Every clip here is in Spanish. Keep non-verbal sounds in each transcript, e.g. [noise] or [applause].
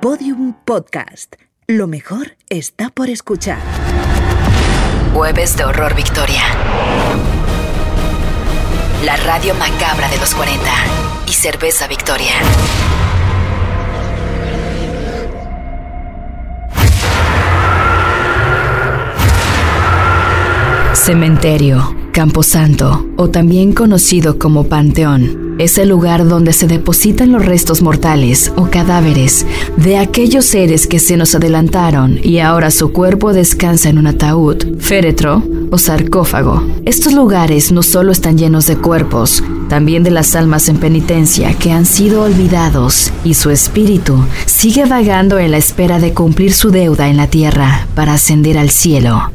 Podium Podcast. Lo mejor está por escuchar. Jueves de Horror Victoria. La radio macabra de los 40 y Cerveza Victoria. Cementerio, Camposanto, o también conocido como Panteón, es el lugar donde se depositan los restos mortales o cadáveres de aquellos seres que se nos adelantaron y ahora su cuerpo descansa en un ataúd, féretro o sarcófago. Estos lugares no solo están llenos de cuerpos, también de las almas en penitencia que han sido olvidados y su espíritu sigue vagando en la espera de cumplir su deuda en la tierra para ascender al cielo.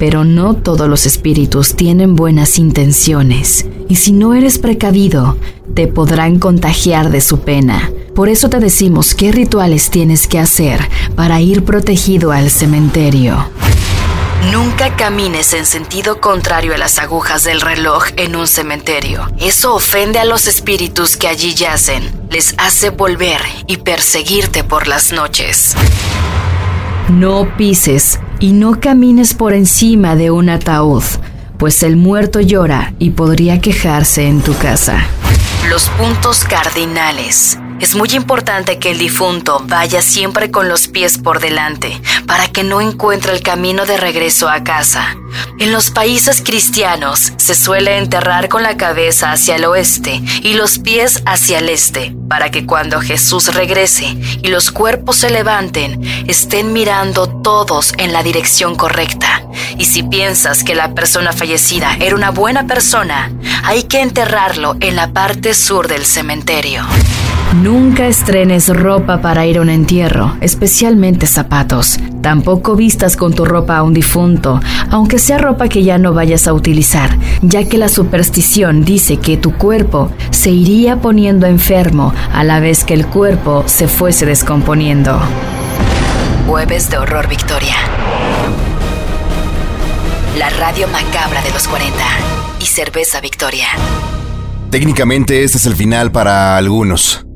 Pero no todos los espíritus tienen buenas intenciones, y si no eres precavido, te podrán contagiar de su pena. Por eso te decimos qué rituales tienes que hacer para ir protegido al cementerio. Nunca camines en sentido contrario a las agujas del reloj en un cementerio. Eso ofende a los espíritus que allí yacen. Les hace volver y perseguirte por las noches. No pises y no camines por encima de un ataúd, pues el muerto llora y podría quejarse en tu casa. Los puntos cardinales. Es muy importante que el difunto vaya siempre con los pies por delante para que no encuentre el camino de regreso a casa. En los países cristianos se suele enterrar con la cabeza hacia el oeste y los pies hacia el este para que cuando Jesús regrese y los cuerpos se levanten estén mirando todos en la dirección correcta. Y si piensas que la persona fallecida era una buena persona, hay que enterrarlo en la parte sur del cementerio. Nunca estrenes ropa para ir a un entierro, especialmente zapatos. Tampoco vistas con tu ropa a un difunto, aunque sea ropa que ya no vayas a utilizar, ya que la superstición dice que tu cuerpo se iría poniendo enfermo a la vez que el cuerpo se fuese descomponiendo. Jueves de Horror Victoria. La radio macabra de los 40 y Cerveza Victoria. Técnicamente este es el final para algunos.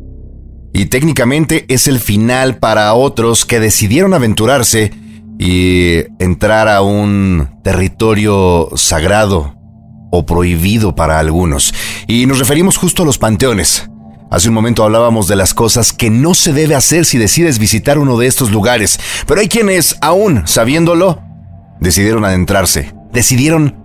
Y técnicamente es el final para otros que decidieron aventurarse y entrar a un territorio sagrado o prohibido para algunos. Y nos referimos justo a los panteones. Hace un momento hablábamos de las cosas que no se debe hacer si decides visitar uno de estos lugares, pero hay quienes, aún sabiéndolo, decidieron adentrarse, decidieron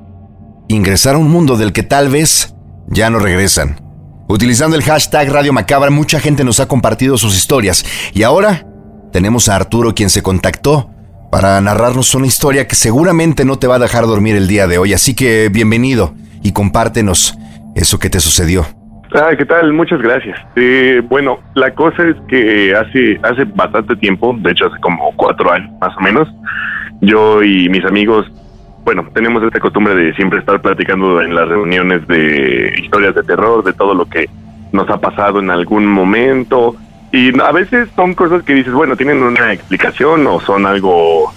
ingresar a un mundo del que tal vez ya no regresan. Utilizando el hashtag Radio Macabra, mucha gente nos ha compartido sus historias. Y ahora tenemos a Arturo quien se contactó para narrarnos una historia que seguramente no te va a dejar dormir el día de hoy. Así que bienvenido y compártenos eso que te sucedió. Ah, ¿qué tal? Muchas gracias. Eh, bueno, la cosa es que hace, hace bastante tiempo, de hecho hace como cuatro años más o menos, yo y mis amigos bueno, tenemos esta costumbre de siempre estar platicando en las reuniones de historias de terror, de todo lo que nos ha pasado en algún momento. Y a veces son cosas que dices, bueno, tienen una explicación o son algo,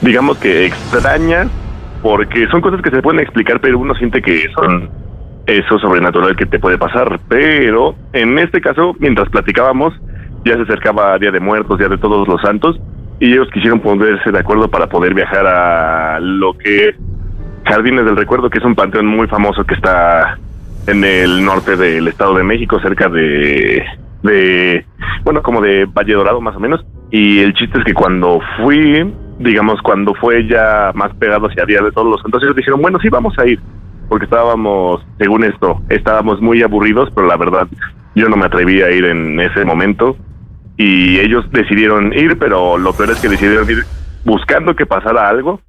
digamos que extrañas, porque son cosas que se pueden explicar, pero uno siente que son eso sobrenatural que te puede pasar. Pero en este caso, mientras platicábamos, ya se acercaba Día de Muertos, Día de Todos los Santos, y ellos quisieron ponerse de acuerdo para poder viajar a lo que es Jardines del Recuerdo, que es un panteón muy famoso que está en el norte del Estado de México, cerca de, bueno, como de Valle Dorado más o menos. Y el chiste es que cuando fui, digamos, cuando fue ya más pegado hacia Día de Todos los Santos, ellos dijeron, bueno, sí, vamos a ir, porque estábamos, según esto, estábamos muy aburridos, pero la verdad, yo no me atreví a ir en ese momento y ellos decidieron ir, pero lo peor es que decidieron ir buscando que pasara algo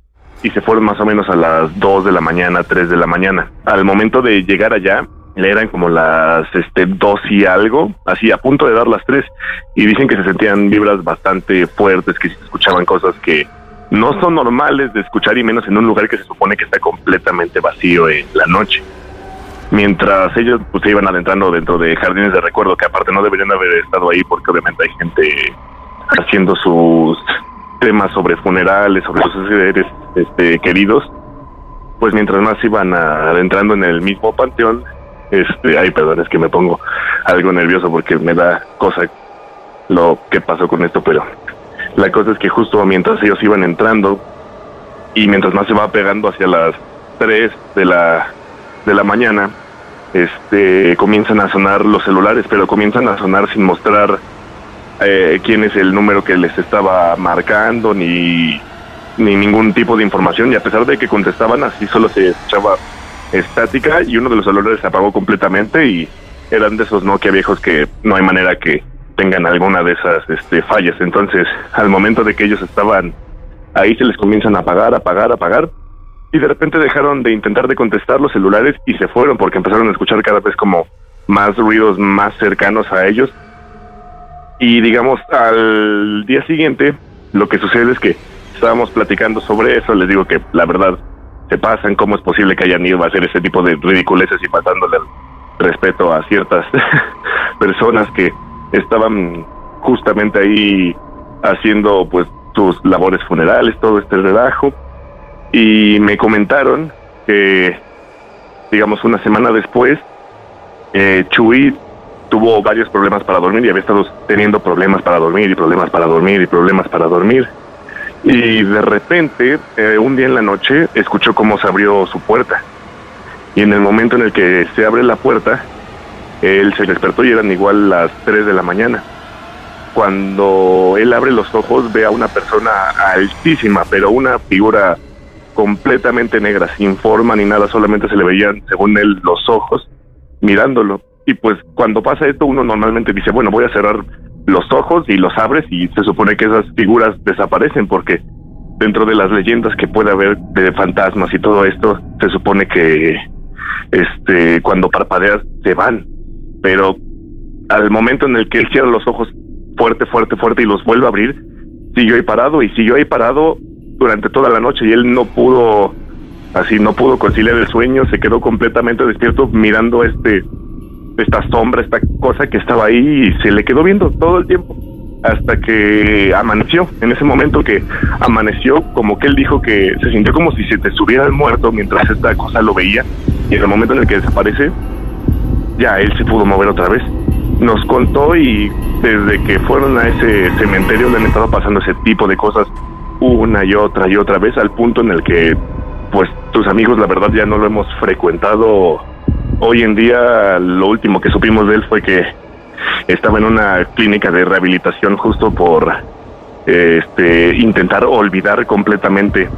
y se fueron más o menos a las 2 de la mañana, 3 de la mañana. Al momento de llegar allá, le eran como las este, 2 y algo, así a punto de dar las 3, y dicen que se sentían vibras bastante fuertes, que se escuchaban cosas que no son normales de escuchar y menos en un lugar que se supone que está completamente vacío en la noche mientras ellos pues se iban adentrando dentro de jardines de recuerdo que aparte no deberían haber estado ahí porque obviamente hay gente haciendo sus temas sobre funerales, sobre sus seres este, queridos, pues mientras más iban adentrando en el mismo panteón, este, ay, perdón, es que me pongo algo nervioso porque me da cosa lo que pasó con esto, pero la cosa es que justo mientras ellos iban entrando y mientras más se va pegando hacia las 3 de la, de la mañana, este, comienzan a sonar los celulares, pero comienzan a sonar sin mostrar eh, quién es el número que les estaba marcando ni, ni ningún tipo de información. Y a pesar de que contestaban así, solo se escuchaba estática y uno de los celulares se apagó completamente y eran de esos Nokia viejos que no hay manera que tengan alguna de esas este, fallas. Entonces, al momento de que ellos estaban ahí, se les comienzan a apagar, apagar, apagar. Y de repente dejaron de intentar de contestar los celulares y se fueron porque empezaron a escuchar cada vez como más ruidos más cercanos a ellos. Y digamos, al día siguiente, lo que sucede es que estábamos platicando sobre eso. Les digo que la verdad se pasan, cómo es posible que hayan ido a hacer ese tipo de ridiculeces y pasándole respeto a ciertas [laughs] personas que estaban justamente ahí haciendo pues sus labores funerales, todo este relajo, y me comentaron que, digamos, una semana después, eh, Chuy tuvo varios problemas para dormir y había estado teniendo problemas para dormir y problemas para dormir y problemas para dormir. Y de repente, eh, un día en la noche, escuchó cómo se abrió su puerta. Y en el momento en el que se abre la puerta, él se despertó y eran igual las 3 de la mañana. Cuando él abre los ojos ve a una persona altísima, pero una figura completamente negra, sin forma ni nada, solamente se le veían, según él, los ojos mirándolo. Y pues cuando pasa esto uno normalmente dice, bueno, voy a cerrar los ojos y los abres y se supone que esas figuras desaparecen porque dentro de las leyendas que puede haber de fantasmas y todo esto, se supone que este cuando parpadeas se van pero al momento en el que él cierra los ojos fuerte, fuerte, fuerte y los vuelve a abrir, siguió ahí parado y siguió ahí parado durante toda la noche y él no pudo, así no pudo conciliar el sueño, se quedó completamente despierto mirando este, esta sombra, esta cosa que estaba ahí y se le quedó viendo todo el tiempo hasta que amaneció. En ese momento que amaneció, como que él dijo que se sintió como si se te subiera el muerto mientras esta cosa lo veía y en el momento en el que desaparece, ya él se pudo mover otra vez. Nos contó y desde que fueron a ese cementerio le han estado pasando ese tipo de cosas una y otra y otra vez al punto en el que pues tus amigos la verdad ya no lo hemos frecuentado. Hoy en día lo último que supimos de él fue que estaba en una clínica de rehabilitación justo por este intentar olvidar completamente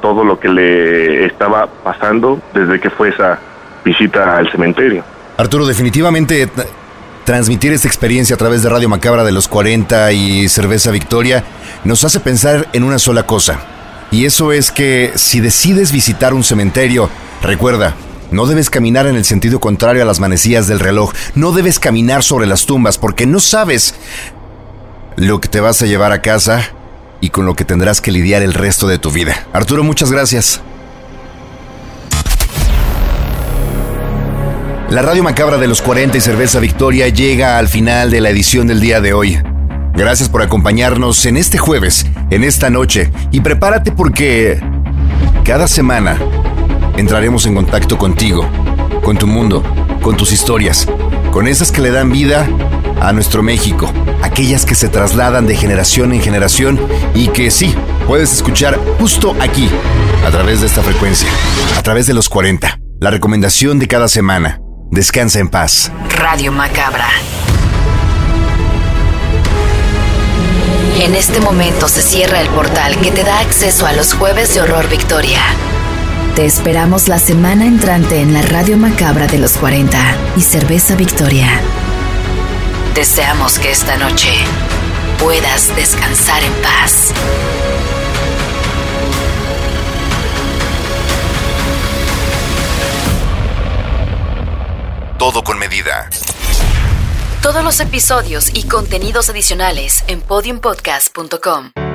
todo lo que le estaba pasando desde que fue esa visita al cementerio. Arturo, definitivamente transmitir esta experiencia a través de Radio Macabra de los 40 y Cerveza Victoria nos hace pensar en una sola cosa. Y eso es que si decides visitar un cementerio, recuerda, no debes caminar en el sentido contrario a las manecillas del reloj. No debes caminar sobre las tumbas porque no sabes lo que te vas a llevar a casa y con lo que tendrás que lidiar el resto de tu vida. Arturo, muchas gracias. La radio macabra de los 40 y Cerveza Victoria llega al final de la edición del día de hoy. Gracias por acompañarnos en este jueves, en esta noche, y prepárate porque cada semana entraremos en contacto contigo, con tu mundo, con tus historias, con esas que le dan vida a nuestro México, aquellas que se trasladan de generación en generación y que sí, puedes escuchar justo aquí, a través de esta frecuencia, a través de los 40, la recomendación de cada semana. Descansa en paz. Radio Macabra. En este momento se cierra el portal que te da acceso a los jueves de Horror Victoria. Te esperamos la semana entrante en la Radio Macabra de los 40 y Cerveza Victoria. Deseamos que esta noche puedas descansar en paz. Todos los episodios y contenidos adicionales en podiumpodcast.com.